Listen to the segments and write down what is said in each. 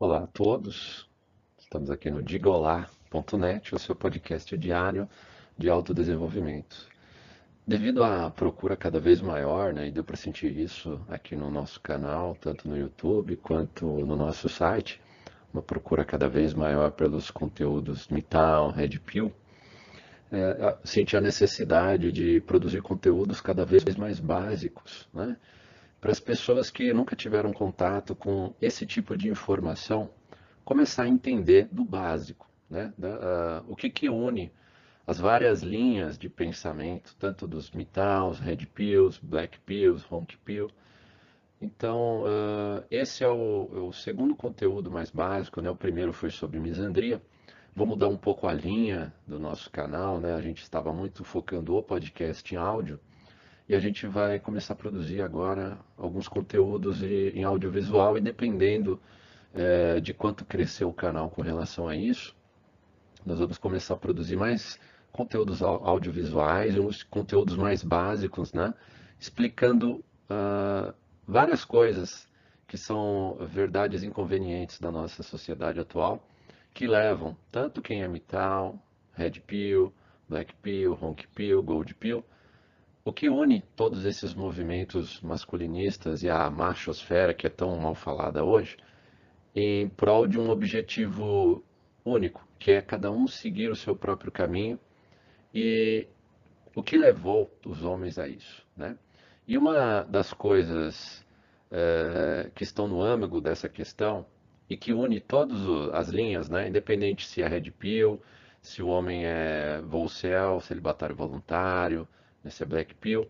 Olá a todos, estamos aqui no digolá.net, o seu podcast diário de autodesenvolvimento. Devido à procura cada vez maior, né, e deu para sentir isso aqui no nosso canal, tanto no YouTube quanto no nosso site, uma procura cada vez maior pelos conteúdos Midtown, Red Pill, é, senti a necessidade de produzir conteúdos cada vez mais básicos, né? Para as pessoas que nunca tiveram contato com esse tipo de informação, começar a entender do básico, né? Da, uh, o que, que une as várias linhas de pensamento, tanto dos Mittals, Red Pills, Black Pills, Honk Pill. Então, uh, esse é o, o, segundo conteúdo mais básico, né? o primeiro foi sobre misandria. Vou mudar um pouco a linha do nosso canal, né? a gente estava muito focando o podcast em áudio, e a gente vai começar a produzir agora alguns conteúdos em audiovisual e dependendo é, de quanto crescer o canal com relação a isso, nós vamos começar a produzir mais conteúdos audiovisuais, uns conteúdos mais básicos, né? explicando uh, várias coisas que são verdades inconvenientes da nossa sociedade atual, que levam tanto quem é metal, red pill, black pill, honk pill, gold pill, o que une todos esses movimentos masculinistas e a machosfera, que é tão mal falada hoje, em prol de um objetivo único, que é cada um seguir o seu próprio caminho e o que levou os homens a isso. Né? E uma das coisas é, que estão no âmago dessa questão e que une todas as linhas, né? independente se é Red Pill, se o homem é Volcel, celibatário voluntário, é Black Pill,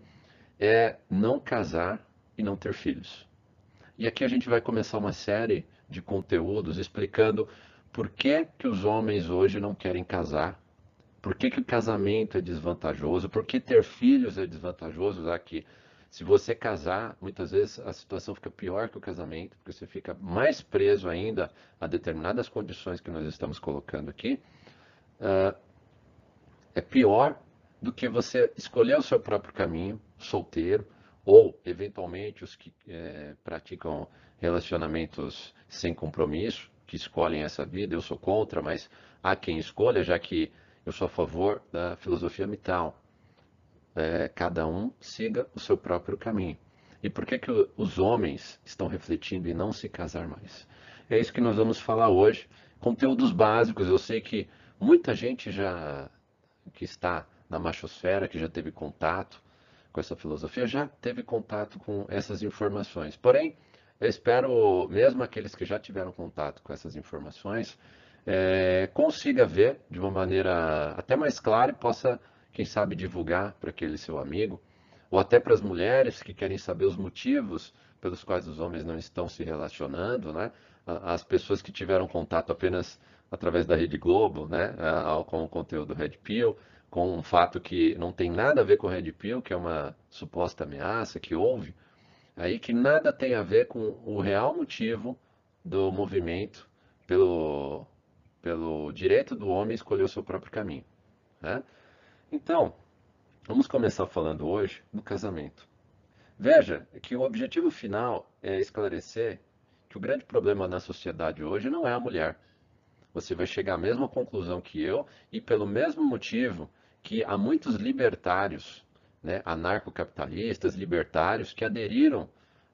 é não casar e não ter filhos. E aqui a gente vai começar uma série de conteúdos explicando por que, que os homens hoje não querem casar, por que, que o casamento é desvantajoso, por que ter filhos é desvantajoso, que se você casar, muitas vezes a situação fica pior que o casamento, porque você fica mais preso ainda a determinadas condições que nós estamos colocando aqui. Uh, é pior do que você escolher o seu próprio caminho, solteiro, ou eventualmente os que é, praticam relacionamentos sem compromisso, que escolhem essa vida. Eu sou contra, mas há quem escolha, já que eu sou a favor da filosofia mital. É, cada um siga o seu próprio caminho. E por que, que os homens estão refletindo em não se casar mais? É isso que nós vamos falar hoje. Conteúdos básicos. Eu sei que muita gente já que está na machosfera, que já teve contato com essa filosofia, já teve contato com essas informações. Porém, eu espero, mesmo aqueles que já tiveram contato com essas informações, é, consiga ver de uma maneira até mais clara e possa, quem sabe, divulgar para aquele seu amigo, ou até para as mulheres que querem saber os motivos pelos quais os homens não estão se relacionando, né? As pessoas que tiveram contato apenas através da Rede Globo, né? Com o conteúdo Red Pill, com um fato que não tem nada a ver com o Red Pill, que é uma suposta ameaça que houve, aí que nada tem a ver com o real motivo do movimento pelo, pelo direito do homem escolher o seu próprio caminho. Né? Então, vamos começar falando hoje do casamento. Veja que o objetivo final é esclarecer que o grande problema na sociedade hoje não é a mulher. Você vai chegar à mesma conclusão que eu, e pelo mesmo motivo que há muitos libertários, né, anarcocapitalistas, libertários, que aderiram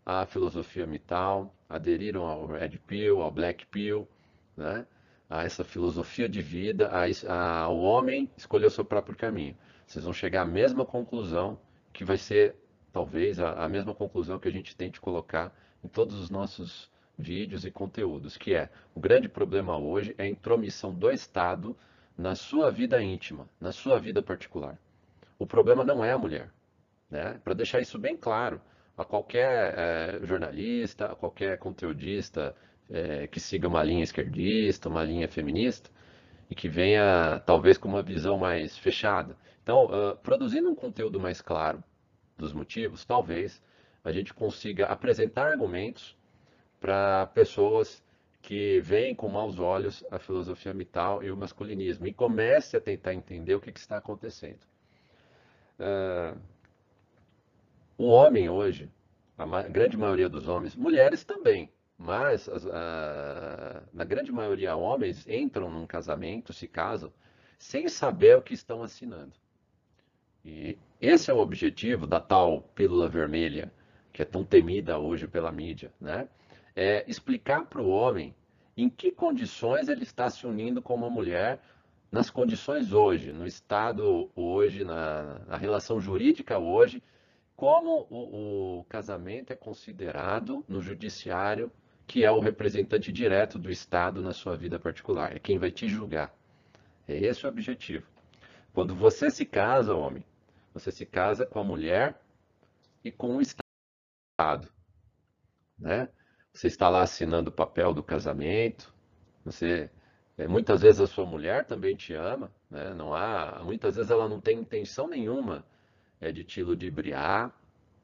à filosofia mital, aderiram ao Red Pill, ao Black Pill, né, a essa filosofia de vida, a, a, ao homem escolher o seu próprio caminho. Vocês vão chegar à mesma conclusão, que vai ser talvez a, a mesma conclusão que a gente tente colocar em todos os nossos vídeos e conteúdos, que é o grande problema hoje é a intromissão do Estado na sua vida íntima, na sua vida particular. O problema não é a mulher. Né? Para deixar isso bem claro a qualquer é, jornalista, a qualquer conteudista é, que siga uma linha esquerdista, uma linha feminista, e que venha talvez com uma visão mais fechada. Então, uh, produzindo um conteúdo mais claro dos motivos, talvez a gente consiga apresentar argumentos para pessoas que veem com maus olhos a filosofia mital e o masculinismo e comece a tentar entender o que, que está acontecendo. Uh, o homem hoje, a grande maioria dos homens, mulheres também, Mas, na grande maioria, homens entram num casamento, se casam, sem saber o que estão assinando. E esse é o objetivo da tal pílula vermelha, que é tão temida hoje pela mídia, né? É explicar para o homem em que condições ele está se unindo com uma mulher, nas condições hoje, no Estado hoje, na, na relação jurídica hoje, como o, o casamento é considerado no judiciário, que é o representante direto do Estado na sua vida particular, é quem vai te julgar. É esse o objetivo. Quando você se casa, homem, você se casa com a mulher e com o Estado. Né? Você está lá assinando o papel do casamento. Você, é, muitas vezes a sua mulher também te ama. Né? Não há, muitas vezes ela não tem intenção nenhuma é, de te ludibriar.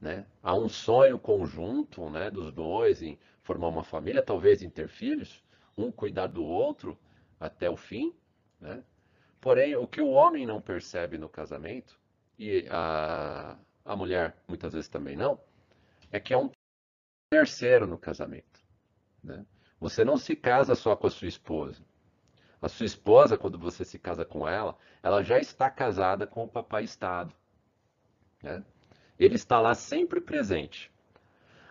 Né? Há um sonho conjunto né, dos dois em formar uma família, talvez em ter filhos, um cuidar do outro até o fim. Né? Porém, o que o homem não percebe no casamento, e a, a mulher muitas vezes também não, é que é um terceiro no casamento. Né? Você não se casa só com a sua esposa. A sua esposa, quando você se casa com ela, ela já está casada com o papai Estado. Né? Ele está lá sempre presente.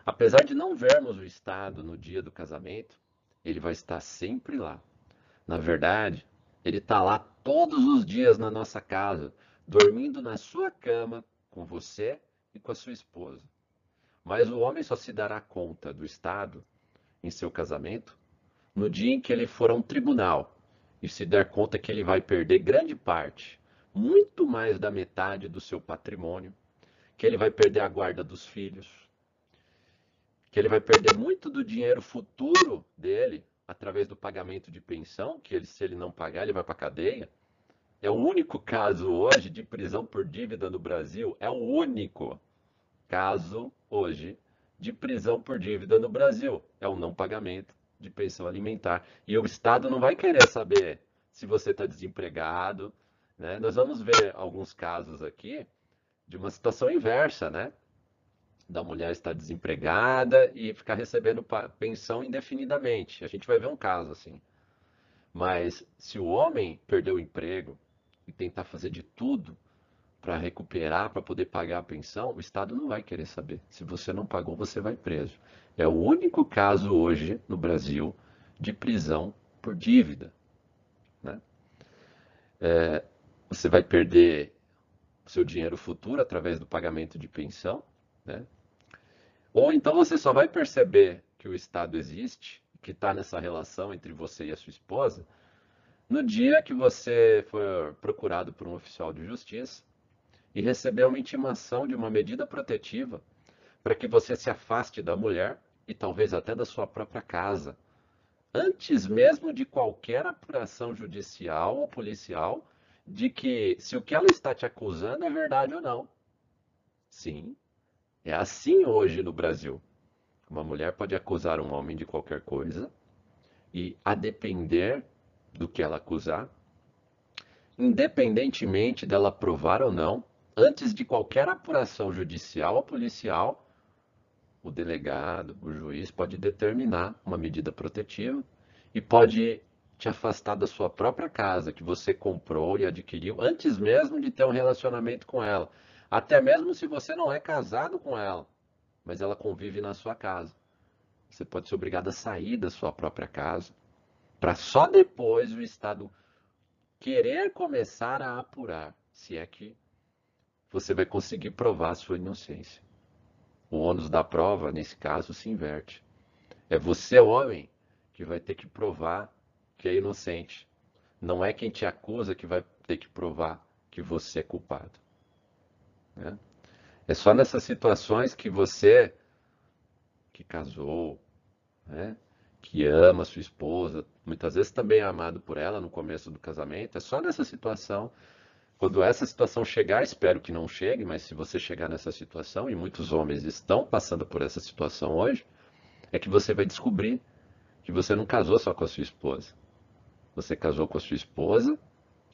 Apesar de não vermos o Estado no dia do casamento, ele vai estar sempre lá. Na verdade, ele está lá todos os dias na nossa casa, dormindo na sua cama com você e com a sua esposa. Mas o homem só se dará conta do Estado em seu casamento no dia em que ele for a um tribunal e se der conta que ele vai perder grande parte, muito mais da metade do seu patrimônio, que ele vai perder a guarda dos filhos, que ele vai perder muito do dinheiro futuro dele através do pagamento de pensão, que ele, se ele não pagar, ele vai para a cadeia. É o único caso hoje de prisão por dívida no Brasil, é o único caso hoje de prisão por dívida no Brasil, é o não pagamento de pensão alimentar. E o Estado não vai querer saber se você está desempregado. Né? Nós vamos ver alguns casos aqui de uma situação inversa, né? da mulher estar desempregada e ficar recebendo pensão indefinidamente. A gente vai ver um caso assim. Mas se o homem perder o emprego e tentar fazer de tudo para recuperar, para poder pagar a pensão, o Estado não vai querer saber. Se você não pagou, você vai preso. É o único caso hoje no Brasil de prisão por dívida. Né? É, você vai perder seu dinheiro futuro através do pagamento de pensão. Né? Ou então você só vai perceber que o Estado existe, que está nessa relação entre você e a sua esposa, no dia que você for procurado por um oficial de justiça e receber uma intimação de uma medida protetiva para que você se afaste da mulher e talvez até da sua própria casa, antes mesmo de qualquer apuração judicial ou policial de que se o que ela está te acusando é verdade ou não. Sim, é assim hoje no Brasil. Uma mulher pode acusar um homem de qualquer coisa e, a depender do que ela acusar, independentemente dela provar ou não, antes de qualquer apuração judicial ou policial, o delegado, o juiz pode determinar uma medida protetiva e pode te afastar da sua própria casa que você comprou e adquiriu antes mesmo de ter um relacionamento com ela. Até mesmo se você não é casado com ela, mas ela convive na sua casa. Você pode ser obrigado a sair da sua própria casa, para só depois o Estado querer começar a apurar se é que você vai conseguir provar a sua inocência. O ônus da prova, nesse caso, se inverte. É você, homem, que vai ter que provar que é inocente. Não é quem te acusa que vai ter que provar que você é culpado. Né? É só nessas situações que você, que casou, né? que ama sua esposa, muitas vezes também é amado por ela no começo do casamento, é só nessa situação. Quando essa situação chegar, espero que não chegue, mas se você chegar nessa situação, e muitos homens estão passando por essa situação hoje, é que você vai descobrir que você não casou só com a sua esposa. Você casou com a sua esposa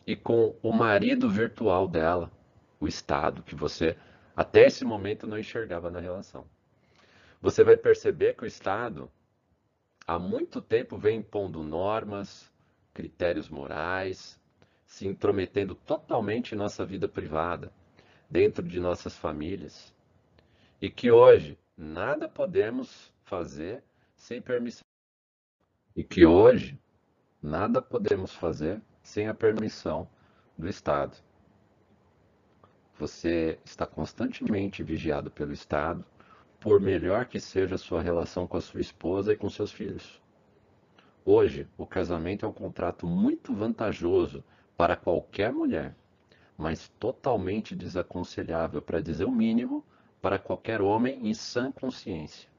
e com o marido virtual dela, o Estado, que você até esse momento não enxergava na relação. Você vai perceber que o Estado há muito tempo vem impondo normas, critérios morais, se intrometendo totalmente em nossa vida privada, dentro de nossas famílias, e que hoje nada podemos fazer sem permissão. E que hoje nada podemos fazer sem a permissão do Estado. Você está constantemente vigiado pelo Estado, por melhor que seja a sua relação com a sua esposa e com seus filhos. Hoje, o casamento é um contrato muito vantajoso para qualquer mulher, mas totalmente desaconselhável, para dizer o mínimo, para qualquer homem em sã consciência.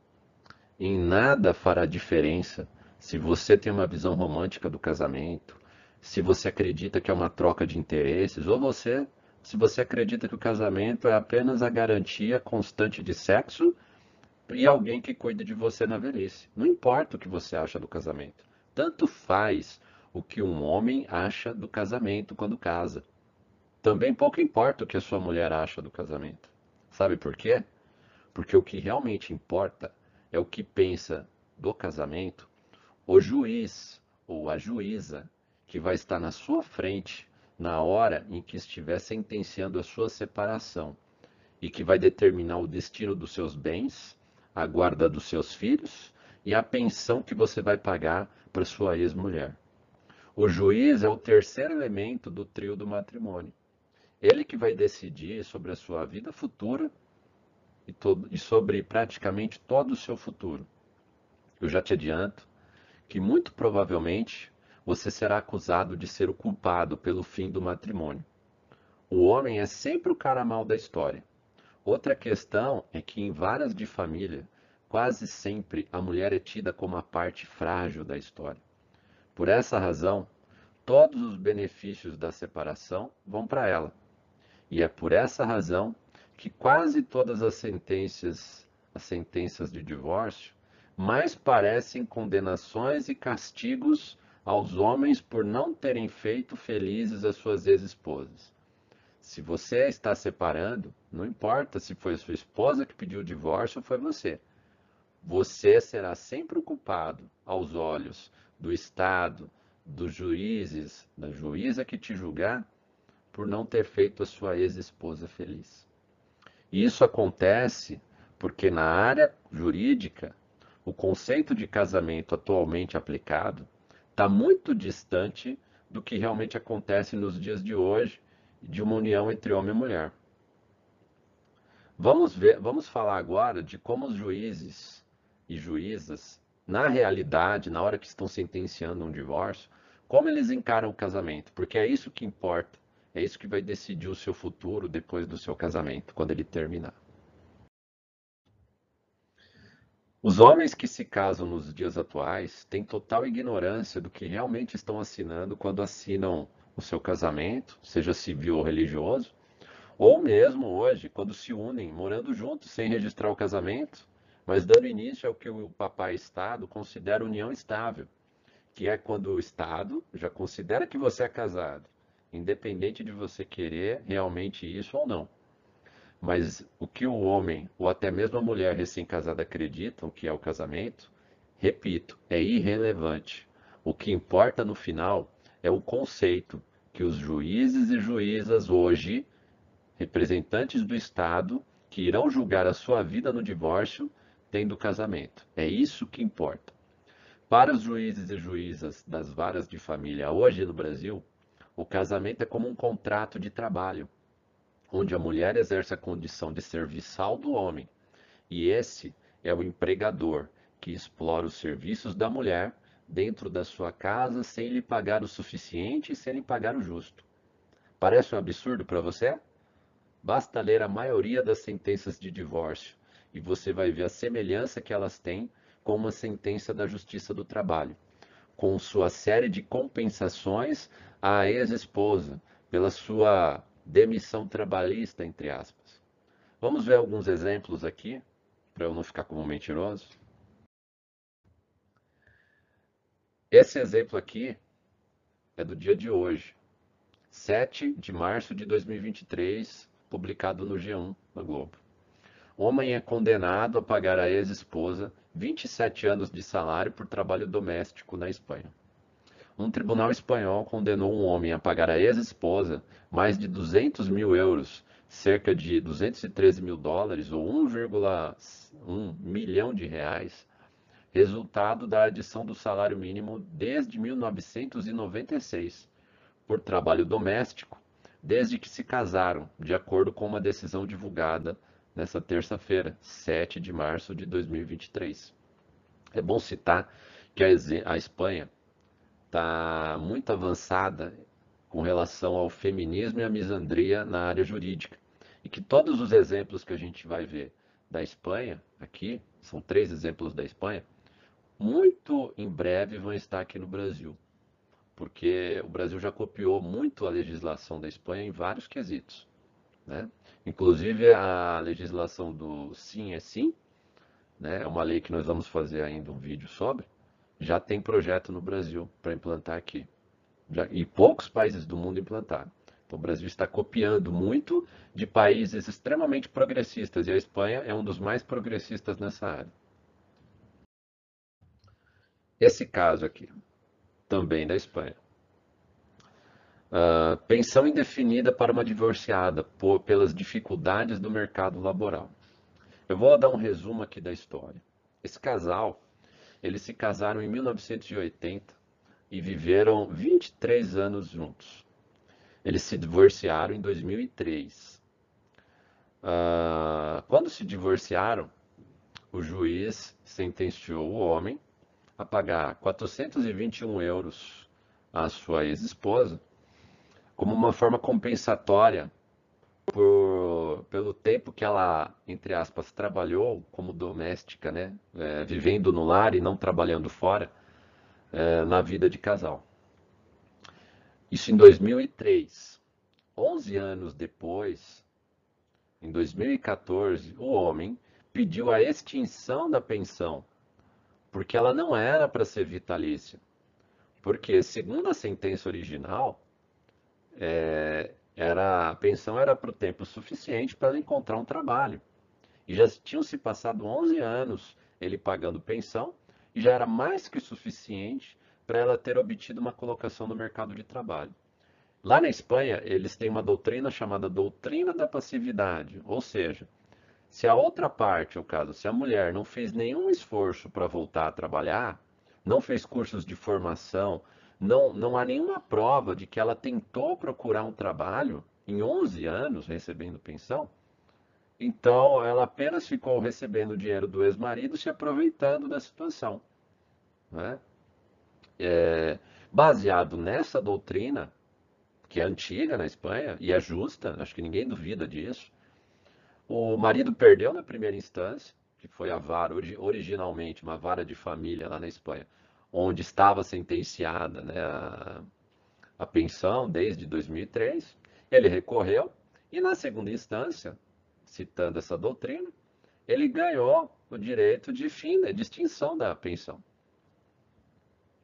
Em nada fará diferença se você tem uma visão romântica do casamento, se você acredita que é uma troca de interesses, ou você, se você acredita que o casamento é apenas a garantia constante de sexo e alguém que cuida de você na velhice. Não importa o que você acha do casamento. Tanto faz o que um homem acha do casamento quando casa. Também pouco importa o que a sua mulher acha do casamento. Sabe por quê? Porque o que realmente importa é o que pensa do casamento o juiz ou a juíza que vai estar na sua frente na hora em que estiver sentenciando a sua separação e que vai determinar o destino dos seus bens, a guarda dos seus filhos e a pensão que você vai pagar para sua ex-mulher. O juiz é o terceiro elemento do trio do matrimônio. Ele que vai decidir sobre a sua vida futura e, todo, e sobre praticamente todo o seu futuro. Eu já te adianto que muito provavelmente você será acusado de ser o culpado pelo fim do matrimônio. O homem é sempre o cara mal da história. Outra questão é que em várias de família Quase sempre a mulher é tida como a parte frágil da história. Por essa razão, todos os benefícios da separação vão para ela. E é por essa razão que quase todas as sentenças, as sentenças de divórcio, mais parecem condenações e castigos aos homens por não terem feito felizes as suas ex-esposas. Se você está separando, não importa se foi sua esposa que pediu o divórcio ou foi você. Você será sempre o culpado aos olhos do Estado, dos juízes, da juíza que te julgar, por não ter feito a sua ex-esposa feliz. E isso acontece porque na área jurídica, o conceito de casamento atualmente aplicado está muito distante do que realmente acontece nos dias de hoje, de uma união entre homem e mulher. Vamos ver, vamos falar agora de como os juízes e juízas, na realidade, na hora que estão sentenciando um divórcio, como eles encaram o casamento, porque é isso que importa, é isso que vai decidir o seu futuro depois do seu casamento, quando ele terminar. Os homens que se casam nos dias atuais têm total ignorância do que realmente estão assinando quando assinam o seu casamento, seja civil ou religioso, ou mesmo hoje, quando se unem morando juntos sem registrar o casamento, mas dando início ao que o papai Estado considera união estável, que é quando o Estado já considera que você é casado, independente de você querer realmente isso ou não. Mas o que o homem, ou até mesmo a mulher recém-casada acreditam que é o casamento, repito, é irrelevante. O que importa no final é o conceito que os juízes e juízas hoje, representantes do Estado, que irão julgar a sua vida no divórcio, tem do casamento. É isso que importa. Para os juízes e juízas das varas de família hoje no Brasil, o casamento é como um contrato de trabalho, onde a mulher exerce a condição de serviçal do homem, e esse é o empregador que explora os serviços da mulher dentro da sua casa sem lhe pagar o suficiente e sem lhe pagar o justo. Parece um absurdo para você? Basta ler a maioria das sentenças de divórcio e você vai ver a semelhança que elas têm com uma sentença da Justiça do Trabalho, com sua série de compensações à ex-esposa pela sua demissão trabalhista, entre aspas. Vamos ver alguns exemplos aqui, para eu não ficar como mentiroso. Esse exemplo aqui é do dia de hoje, 7 de março de 2023, publicado no G1 da Globo. Homem é condenado a pagar à ex-esposa 27 anos de salário por trabalho doméstico na Espanha. Um tribunal espanhol condenou um homem a pagar à ex-esposa mais de 200 mil euros, cerca de 213 mil dólares ou 1,1 milhão de reais, resultado da adição do salário mínimo desde 1996, por trabalho doméstico, desde que se casaram, de acordo com uma decisão divulgada nessa terça-feira, 7 de março de 2023. É bom citar que a Espanha está muito avançada com relação ao feminismo e à misandria na área jurídica. E que todos os exemplos que a gente vai ver da Espanha, aqui, são três exemplos da Espanha, muito em breve vão estar aqui no Brasil. Porque o Brasil já copiou muito a legislação da Espanha em vários quesitos. Né? Inclusive a legislação do sim é sim, né? é uma lei que nós vamos fazer ainda um vídeo sobre, já tem projeto no Brasil para implantar aqui. Já, e poucos países do mundo implantaram. Então, o Brasil está copiando muito de países extremamente progressistas e a Espanha é um dos mais progressistas nessa área. Esse caso aqui, também da Espanha. Uh, pensão indefinida para uma divorciada por, pelas dificuldades do mercado laboral. Eu vou dar um resumo aqui da história. Esse casal, eles se casaram em 1980 e viveram 23 anos juntos. Eles se divorciaram em 2003. Uh, ah, quando se divorciaram, o juiz sentenciou o homem a pagar 421 euros à sua ex-esposa como uma forma compensatória por, pelo tempo que ela, entre aspas, trabalhou como doméstica, né? É, vivendo no lar e não trabalhando fora, é, na vida de casal. Isso em 2003. 11 anos depois, em 2014, o homem pediu a extinção da pensão, porque ela não era para ser vitalícia. Porque, segundo a sentença original, é, era, a pensão era para o tempo suficiente para ela encontrar um trabalho. E já tinham se passado 11 anos ele pagando pensão, e já era mais que suficiente para ela ter obtido uma colocação no mercado de trabalho. Lá na Espanha, eles têm uma doutrina chamada doutrina da passividade, ou seja, se a outra parte, o caso, se a mulher não fez nenhum esforço para voltar a trabalhar, não fez cursos de formação, não, não há nenhuma prova de que ela tentou procurar um trabalho em 11 anos recebendo pensão. Então, ela apenas ficou recebendo o dinheiro do ex-marido se aproveitando da situação. Né? É, baseado nessa doutrina, que é antiga na Espanha e é justa, acho que ninguém duvida disso, o marido perdeu na primeira instância, que foi a vara, originalmente uma vara de família lá na Espanha, onde estava sentenciada né, a, a pensão desde 2003. Ele recorreu e, na segunda instância, citando essa doutrina, ele ganhou o direito de fim, de extinção da pensão.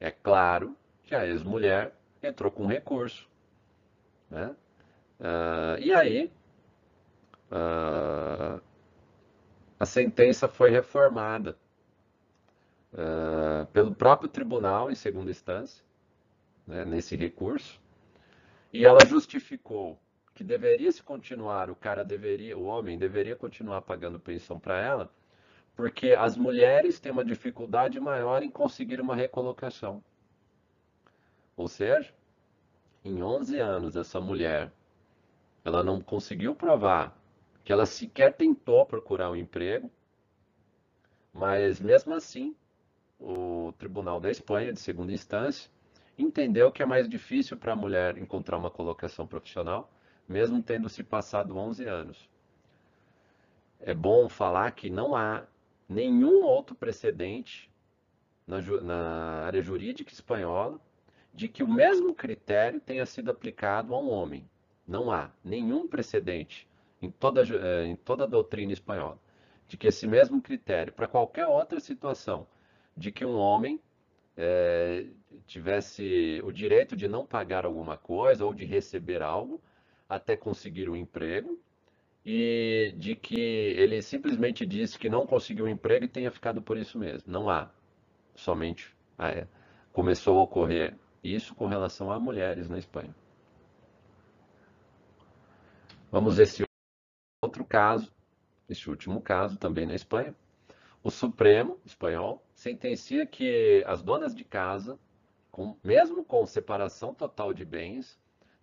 É claro que a ex-mulher entrou com recurso. Né? Uh, e aí, uh, a sentença foi reformada uh, pelo próprio tribunal em segunda instância, né, nesse recurso, e ela justificou que deveria se continuar, o cara deveria, o homem deveria continuar pagando pensão para ela, porque as mulheres têm uma dificuldade maior em conseguir uma recolocação. Ou seja, em 11 anos essa mulher, ela não conseguiu provar que ela sequer tentou procurar um emprego, mas mesmo assim o Tribunal da Espanha, de segunda instância, entendeu que é mais difícil para a mulher encontrar uma colocação profissional, mesmo tendo se passado 11 anos. É bom falar que não há nenhum outro precedente na, na área jurídica espanhola de que o mesmo critério tenha sido aplicado a um homem. Não há nenhum precedente em toda, eh, em toda a doutrina espanhola de que esse mesmo critério, para qualquer outra situação, de que um homem é, tivesse o direito de não pagar alguma coisa ou de receber algo até conseguir um emprego, e de que ele simplesmente disse que não conseguiu um emprego e tenha ficado por isso mesmo. Não há. Somente é, começou a ocorrer isso com relação a mulheres na Espanha. Vamos ver esse outro caso, esse último caso também na Espanha. O Supremo espanhol sentencia que as donas de casa, com, mesmo com separação total de bens,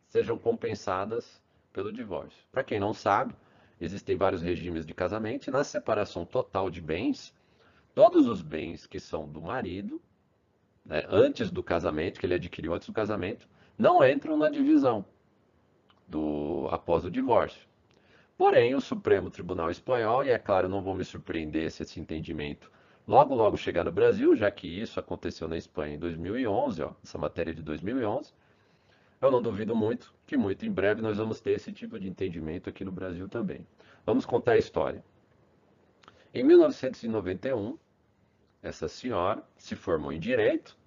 sejam compensadas pelo divórcio. Para quem não sabe, existem vários regimes de casamento e na separação total de bens, todos os bens que são do marido, né, antes do casamento, que ele adquiriu antes do casamento, não entram na divisão do após o divórcio. Porém, o Supremo Tribunal Espanhol, e é claro, não vou me surpreender se esse entendimento logo logo chegar no Brasil, já que isso aconteceu na Espanha em 2011, ó, essa matéria de 2011, eu não duvido muito que muito em breve nós vamos ter esse tipo de entendimento aqui no Brasil também. Vamos contar a história. Em 1991, essa senhora se formou em direito,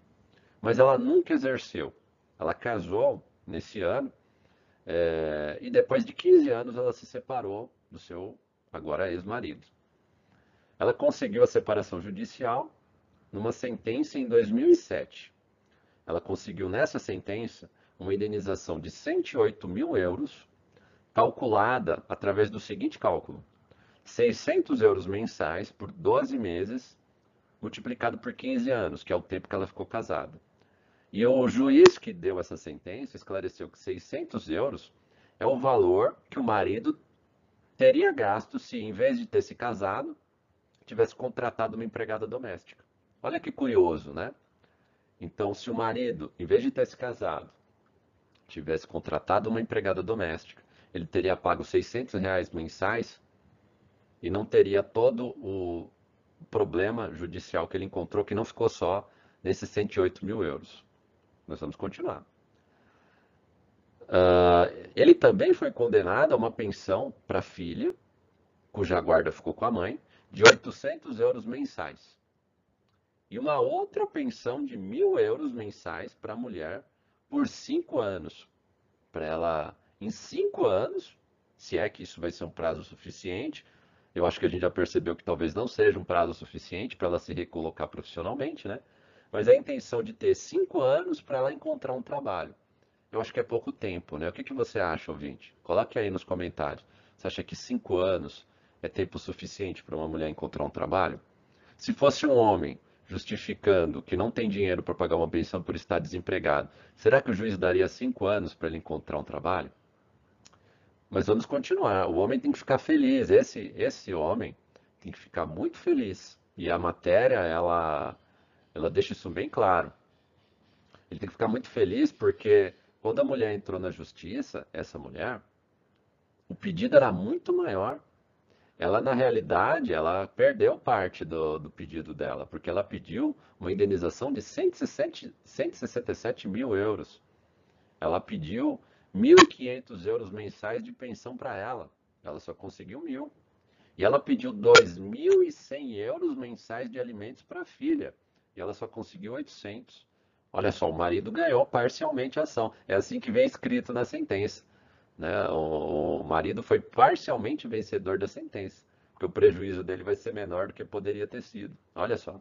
mas ela nunca exerceu. Ela casou nesse ano é, e depois de 15 anos ela se separou do seu agora ex-marido. Ela conseguiu a separação judicial numa sentença em 2007. Ela conseguiu nessa sentença uma indenização de 108 mil euros, calculada através do seguinte cálculo: 600 euros mensais por 12 meses, multiplicado por 15 anos, que é o tempo que ela ficou casada. E o juiz que deu essa sentença esclareceu que 600 euros é o valor que o marido teria gasto se, em vez de ter se casado, tivesse contratado uma empregada doméstica. Olha que curioso, né? Então, se o marido, em vez de ter se casado, tivesse contratado uma empregada doméstica, ele teria pago 600 reais mensais e não teria todo o problema judicial que ele encontrou, que não ficou só nesses 108 mil euros. Nós vamos continuar. Uh, ele também foi condenado a uma pensão para a filha, cuja guarda ficou com a mãe, de 800 euros mensais. E uma outra pensão de mil euros mensais para a mulher por cinco anos. Para ela, em cinco anos, se é que isso vai ser um prazo suficiente, eu acho que a gente já percebeu que talvez não seja um prazo suficiente para ela se recolocar profissionalmente, né? Mas a intenção de ter cinco anos para ela encontrar um trabalho. Eu acho que é pouco tempo, né? O que, que você acha, ouvinte? Coloque aí nos comentários. Você acha que cinco anos é tempo suficiente para uma mulher encontrar um trabalho? Se fosse um homem justificando que não tem dinheiro para pagar uma pensão por estar desempregado, será que o juiz daria cinco anos para ele encontrar um trabalho? Mas vamos continuar. O homem tem que ficar feliz. Esse, esse homem tem que ficar muito feliz. E a matéria, ela, ela deixa isso bem claro. Ele tem que ficar muito feliz porque quando a mulher entrou na justiça, essa mulher, o pedido era muito maior ela na realidade ela perdeu parte do, do pedido dela, porque ela pediu uma indenização de 167, 167 mil euros. Ela pediu 1.500 euros mensais de pensão para ela. Ela só conseguiu mil. E ela pediu 2.100 euros mensais de alimentos para a filha. E ela só conseguiu 800. Olha só, o marido ganhou parcialmente a ação. É assim que vem escrito na sentença. Né? O marido foi parcialmente vencedor da sentença, porque o prejuízo dele vai ser menor do que poderia ter sido. Olha só.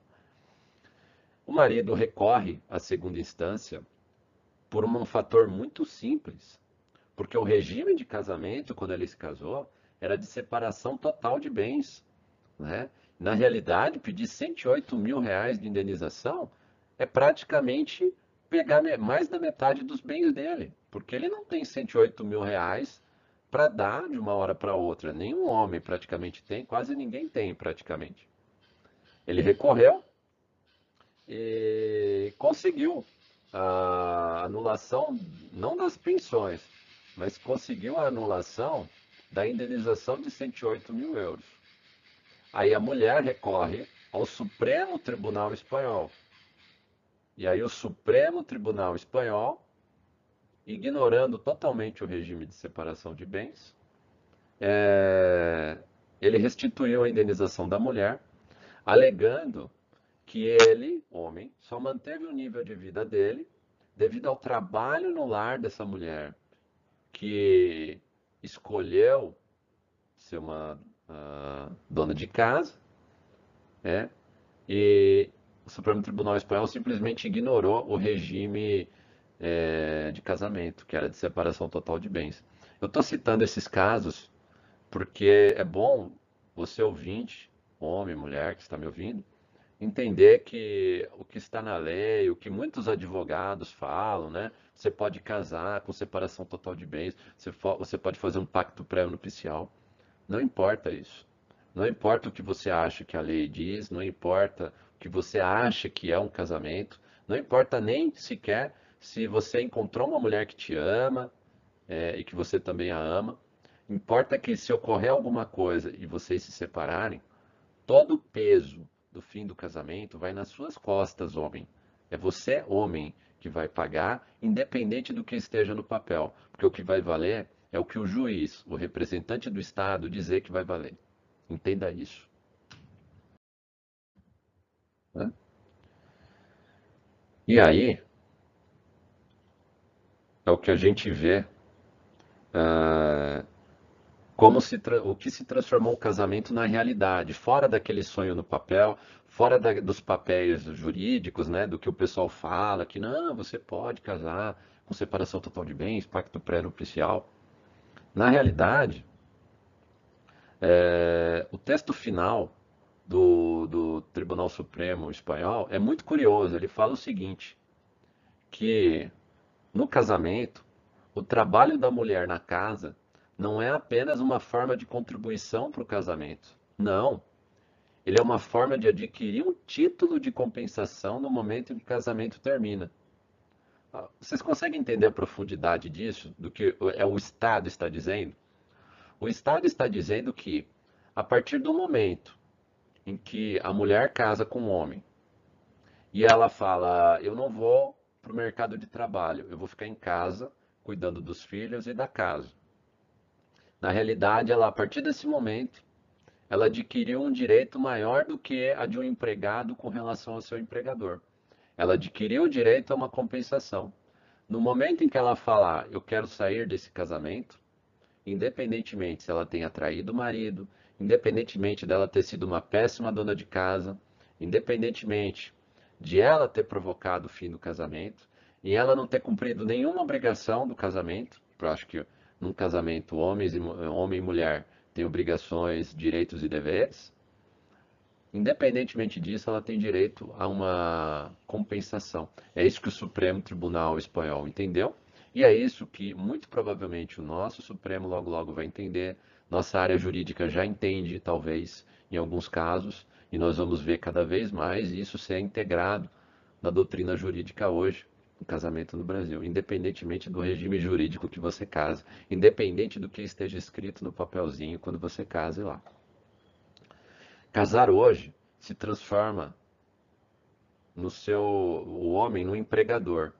O marido recorre à segunda instância por um fator muito simples, porque o regime de casamento, quando ele se casou, era de separação total de bens. Né? Na realidade, pedir 108 mil reais de indenização é praticamente pegar mais da metade dos bens dele, porque ele não tem 108 mil reais para dar de uma hora para outra. Nenhum homem praticamente tem, quase ninguém tem praticamente. Ele recorreu e conseguiu a anulação, não das pensões, mas conseguiu a anulação da indenização de 108 mil euros. Aí a mulher recorre ao Supremo Tribunal Espanhol, e aí o Supremo Tribunal Espanhol, ignorando totalmente o regime de separação de bens, é, ele restituiu a indenização da mulher, alegando que ele, homem, só manteve o nível de vida dele devido ao trabalho no lar dessa mulher, que escolheu ser uma uh, dona de casa, né? E o Supremo Tribunal Espanhol simplesmente ignorou o regime é, de casamento, que era de separação total de bens. Eu estou citando esses casos porque é bom você ouvinte, homem, mulher que está me ouvindo, entender que o que está na lei, o que muitos advogados falam, né? Você pode casar com separação total de bens, você, você pode fazer um pacto pré-nupcial. Não importa isso. Não importa o que você acha que a lei diz, não importa o que você acha que é um casamento, não importa nem sequer se você encontrou uma mulher que te ama é, e que você também a ama. Importa que se ocorrer alguma coisa e vocês se separarem, todo o peso do fim do casamento vai nas suas costas, homem. É você, homem, que vai pagar, independente do que esteja no papel. Porque o que vai valer é o que o juiz, o representante do Estado, dizer que vai valer. Entenda isso. E aí, é o que a gente vê uh, como se o que se transformou o casamento na realidade, fora daquele sonho no papel, fora da, dos papéis jurídicos, né, do que o pessoal fala, que não, você pode casar com separação total de bens, pacto pré-nupcial. Na realidade, é, o texto final do, do Tribunal Supremo Espanhol é muito curioso. Ele fala o seguinte, que no casamento, o trabalho da mulher na casa não é apenas uma forma de contribuição para o casamento. Não. Ele é uma forma de adquirir um título de compensação no momento em que o casamento termina. Ah, vocês conseguem entender a profundidade disso, do que é o Estado está dizendo? O Estado está dizendo que, a partir do momento em que a mulher casa com um homem e ela fala: Eu não vou para o mercado de trabalho, eu vou ficar em casa cuidando dos filhos e da casa. Na realidade, ela, a partir desse momento, ela adquiriu um direito maior do que a de um empregado com relação ao seu empregador. Ela adquiriu o direito a uma compensação. No momento em que ela falar, eu quero sair desse casamento, independentemente se ela tenha traído o marido, independentemente dela ter sido uma péssima dona de casa, independentemente de ela ter provocado o fim do casamento e ela não ter cumprido nenhuma obrigação do casamento, eu acho que num casamento, homens e, homem e mulher têm obrigações, direitos e deveres. Independentemente disso, ela tem direito a uma compensação. É isso que o Supremo Tribunal Espanhol entendeu. E é isso que, muito provavelmente, o nosso Supremo logo logo vai entender. Nossa área jurídica já entende, talvez, em alguns casos, e nós vamos ver cada vez mais isso ser integrado na doutrina jurídica hoje o casamento no Brasil, independentemente do regime jurídico que você casa, independente do que esteja escrito no papelzinho quando você case lá. Casar hoje se transforma no seu o homem no empregador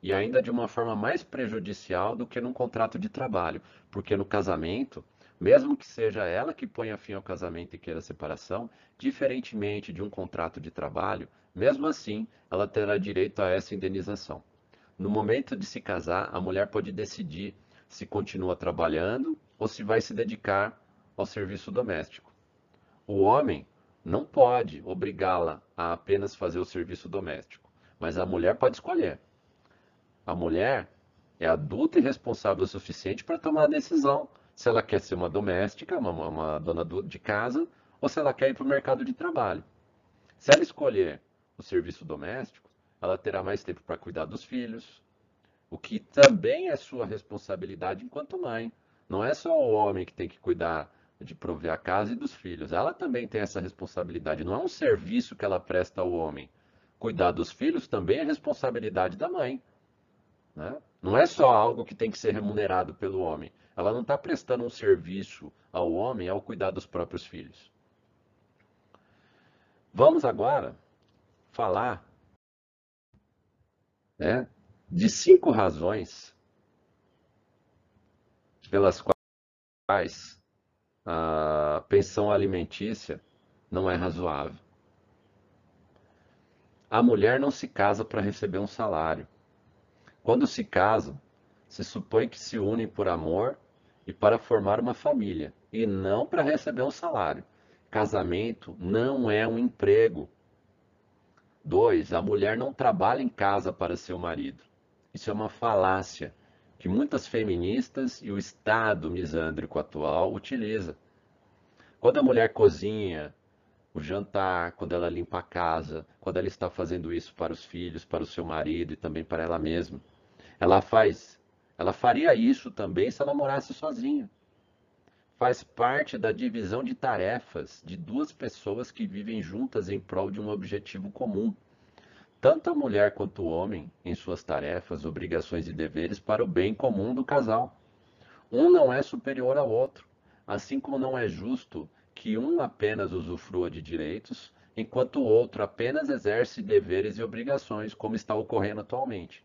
e ainda de uma forma mais prejudicial do que num contrato de trabalho, porque no casamento mesmo que seja ela que ponha fim ao casamento e queira separação, diferentemente de um contrato de trabalho, mesmo assim, ela terá direito a essa indenização. No momento de se casar, a mulher pode decidir se continua trabalhando ou se vai se dedicar ao serviço doméstico. O homem não pode obrigá-la a apenas fazer o serviço doméstico, mas a mulher pode escolher. A mulher é adulta e responsável o suficiente para tomar a decisão se ela quer ser uma doméstica, uma, uma dona de casa, ou se ela quer ir para o mercado de trabalho. Se ela escolher o serviço doméstico, ela terá mais tempo para cuidar dos filhos, o que também é sua responsabilidade enquanto mãe. Não é só o homem que tem que cuidar de prover a casa e dos filhos. Ela também tem essa responsabilidade. Não é um serviço que ela presta ao homem. Cuidar dos filhos também é responsabilidade da mãe. Né? Não é só algo que tem que ser remunerado pelo homem. Ela não está prestando um serviço ao homem ao cuidar dos próprios filhos. Vamos agora falar né, de cinco razões pelas quais a pensão alimentícia não é razoável. A mulher não se casa para receber um salário. Quando se casam, se supõe que se unem por amor e para formar uma família. e não para receber um salário. Casamento não é um emprego. Dois, a mulher não trabalha em casa para seu marido. Isso é uma falácia que muitas feministas e o Estado misândrico atual utiliza. Quando a mulher cozinha o jantar, quando ela limpa a casa, quando ela está fazendo isso para os filhos, para o seu marido e também para ela mesma, ela faz, ela faria isso também se ela morasse sozinha. Faz parte da divisão de tarefas de duas pessoas que vivem juntas em prol de um objetivo comum tanto a mulher quanto o homem em suas tarefas, obrigações e deveres para o bem comum do casal. Um não é superior ao outro, assim como não é justo que um apenas usufrua de direitos, enquanto o outro apenas exerce deveres e obrigações, como está ocorrendo atualmente.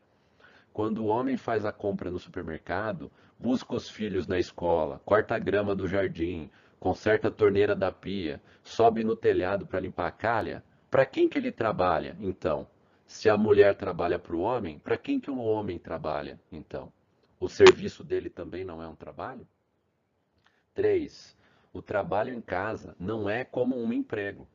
Quando o homem faz a compra no supermercado, busca os filhos na escola, corta a grama do jardim, conserta a torneira da pia, sobe no telhado para limpar a calha, para quem que ele trabalha, então? Se a mulher trabalha para o homem, para quem que o homem trabalha, então? O serviço dele também não é um trabalho? 3. O trabalho em casa não é como um emprego.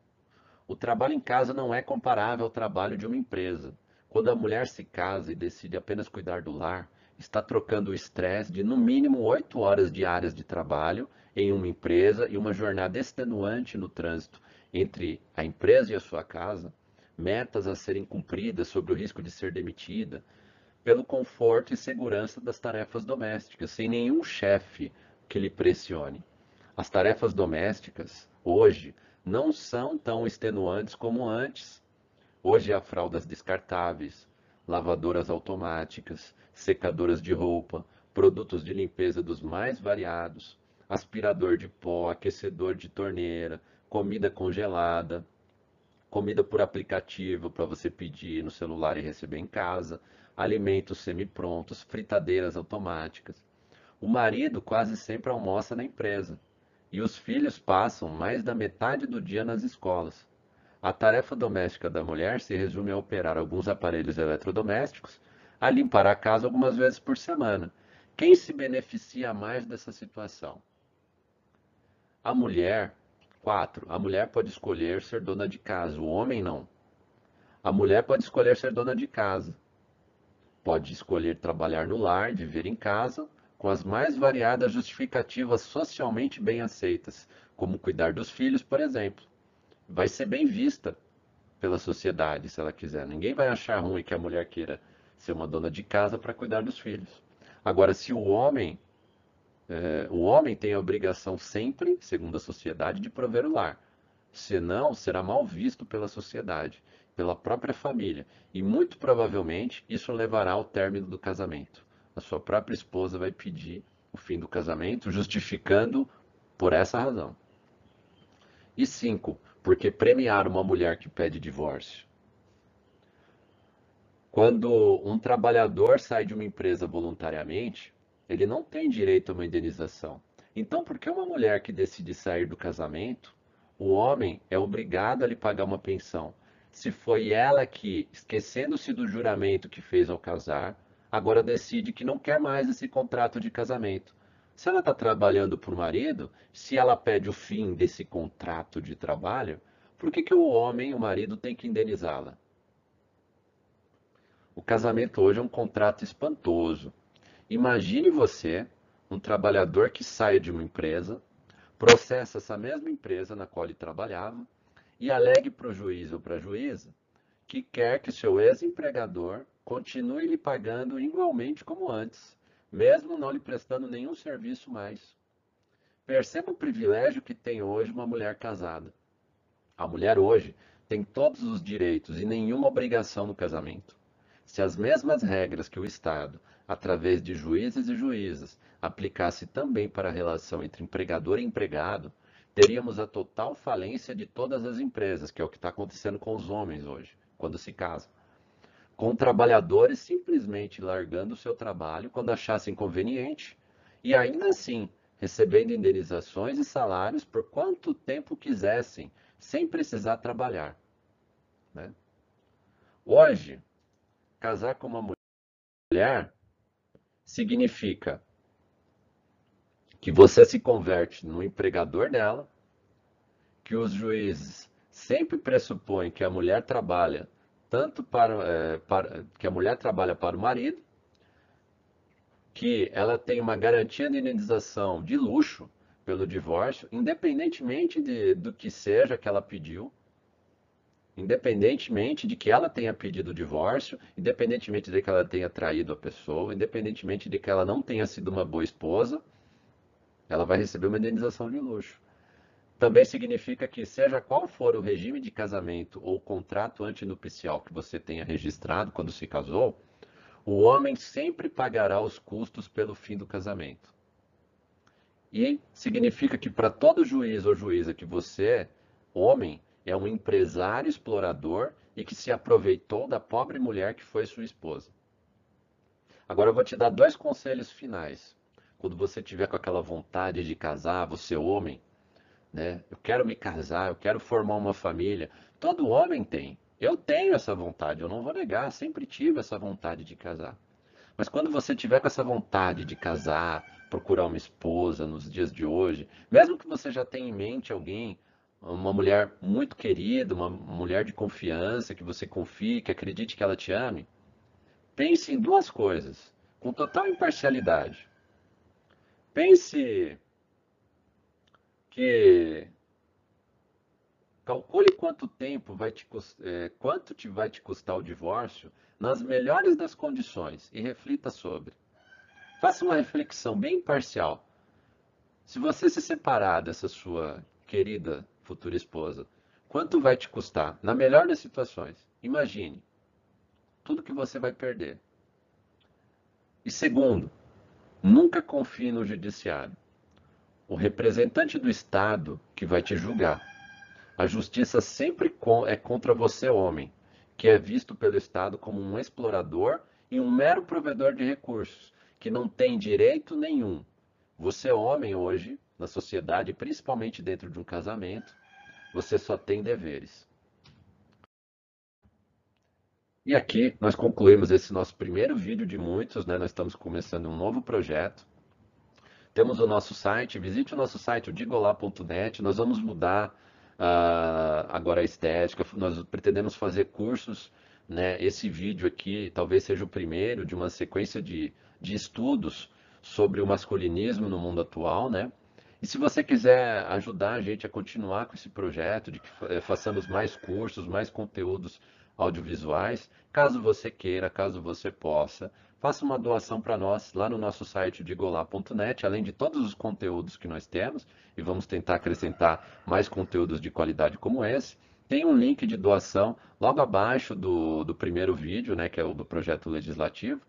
O trabalho em casa não é comparável ao trabalho de uma empresa. Quando a mulher se casa e decide apenas cuidar do lar, está trocando o estresse de no mínimo 8 horas diárias de trabalho em uma empresa e uma jornada extenuante no trânsito entre a empresa e a sua casa metas a serem cumpridas sobre o risco de ser demitida, pelo conforto e segurança das tarefas domésticas, sem nenhum chefe que lhe pressione. As tarefas domésticas, hoje, não são tão extenuantes como antes. Hoje há fraldas descartáveis, lavadoras automáticas, secadoras de roupa, produtos de limpeza dos mais variados, aspirador de pó, aquecedor de torneira, comida congelada, comida por aplicativo para você pedir no celular e receber em casa, alimentos semi-prontos, fritadeiras automáticas. O marido quase sempre almoça na empresa e os filhos passam mais da metade do dia nas escolas. A tarefa doméstica da mulher se resume a operar alguns aparelhos eletrodomésticos, a limpar a casa algumas vezes por semana. Quem se beneficia mais dessa situação? A mulher 4. A mulher pode escolher ser dona de casa, o homem não. A mulher pode escolher ser dona de casa. Pode escolher trabalhar no lar, viver em casa, com as mais variadas justificativas socialmente bem aceitas, como cuidar dos filhos, por exemplo. Vai ser bem vista pela sociedade, se ela quiser. Ninguém vai achar ruim que a mulher queira ser uma dona de casa para cuidar dos filhos. Agora, se o homem é, o homem tem a obrigação sempre, segundo a sociedade, de prover o lar. Senão, será mal visto pela sociedade, pela própria família. E muito provavelmente isso levará ao término do casamento. A sua própria esposa vai pedir o fim do casamento, justificando por essa razão. E cinco, porque premiar uma mulher que pede divórcio. Quando um trabalhador sai de uma empresa voluntariamente, ele não tem direito a uma indenização. Então, por que uma mulher que decide sair do casamento, o homem é obrigado a lhe pagar uma pensão? Se foi ela que, esquecendo-se do juramento que fez ao casar, agora decide que não quer mais esse contrato de casamento. Se ela está trabalhando por marido, se ela pede o fim desse contrato de trabalho, por que, que o homem, o marido, tem que indenizá-la? O casamento hoje é um contrato espantoso. Imagine você, um trabalhador que sai de uma empresa, processa essa mesma empresa na qual ele trabalhava e alegue para o juiz ou para a juíza que quer que seu ex-empregador continue lhe pagando igualmente como antes, mesmo não lhe prestando nenhum serviço mais. Perceba o privilégio que tem hoje uma mulher casada. A mulher hoje tem todos os direitos e nenhuma obrigação no casamento. Se as mesmas regras que o Estado através de juízes e juízas, aplicasse também para a relação entre empregador e empregado, teríamos a total falência de todas as empresas, que é o que está acontecendo com os homens hoje, quando se casam. Com trabalhadores simplesmente largando o seu trabalho quando achassem conveniente, e ainda assim recebendo indenizações e salários por quanto tempo quisessem, sem precisar trabalhar. Né? Hoje, casar com uma mulher significa que você se converte no empregador dela, que os juízes sempre pressupõem que a mulher trabalha tanto para, é, para que a mulher trabalha para o marido, que ela tem uma garantia de indenização de luxo pelo divórcio, independentemente de, do que seja que ela pediu, independentemente de que ela tenha pedido o divórcio, independentemente de que ela tenha traído a pessoa, independentemente de que ela não tenha sido uma boa esposa, ela vai receber uma indenização de luxo. Também significa que, seja qual for o regime de casamento ou contrato antinupcial que você tenha registrado quando se casou, o homem sempre pagará os custos pelo fim do casamento. E significa que para todo juiz ou juíza que você, homem, é um empresário explorador e que se aproveitou da pobre mulher que foi sua esposa. Agora eu vou te dar dois conselhos finais. Quando você tiver com aquela vontade de casar, você homem, né? Eu quero me casar, eu quero formar uma família. Todo homem tem. Eu tenho essa vontade, eu não vou negar, sempre tive essa vontade de casar. Mas quando você tiver com essa vontade de casar, procurar uma esposa nos dias de hoje, mesmo que você já tenha em mente alguém, uma mulher muito querida, uma mulher de confiança, que você confie, que acredite que ela te ame, pense em duas coisas, com total imparcialidade. Pense que calcule quanto tempo vai te é, quanto te vai te custar o divórcio nas melhores das condições e reflita sobre. Faça uma reflexão bem imparcial. Se você se separar dessa sua querida futura esposa, quanto vai te custar? Na melhor das situações, imagine tudo que você vai perder. E segundo, nunca confie no judiciário o representante do Estado que vai te julgar. A justiça sempre é contra você, homem, que é visto pelo Estado como um explorador e um mero provedor de recursos, que não tem direito nenhum. Você, homem, hoje, na sociedade, principalmente dentro de um casamento, você só tem deveres. E aqui nós concluímos esse nosso primeiro vídeo de muitos, né? Nós estamos começando um novo projeto. Temos o nosso site, visite o nosso site, o digolá.net. Nós vamos mudar uh, agora a estética. Nós pretendemos fazer cursos. Né? Esse vídeo aqui talvez seja o primeiro de uma sequência de, de estudos sobre o masculinismo no mundo atual. Né? E se você quiser ajudar a gente a continuar com esse projeto, de que eh, façamos mais cursos, mais conteúdos audiovisuais, caso você queira, caso você possa, faça uma doação para nós lá no nosso site digolá.net, além de todos os conteúdos que nós temos, e vamos tentar acrescentar mais conteúdos de qualidade como esse. Tem um link de doação logo abaixo do, do primeiro vídeo, né, que é o do projeto legislativo.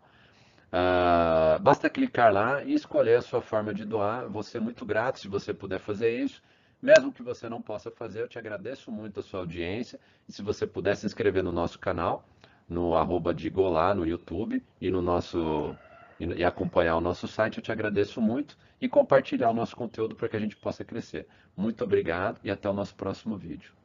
Uh, basta clicar lá e escolher a sua forma de doar. Vou ser muito grato se você puder fazer isso. Mesmo que você não possa fazer, eu te agradeço muito a sua audiência. E se você puder se inscrever no nosso canal, no arroba Digolá no YouTube e no nosso e acompanhar o nosso site, eu te agradeço muito e compartilhar o nosso conteúdo para que a gente possa crescer. Muito obrigado e até o nosso próximo vídeo.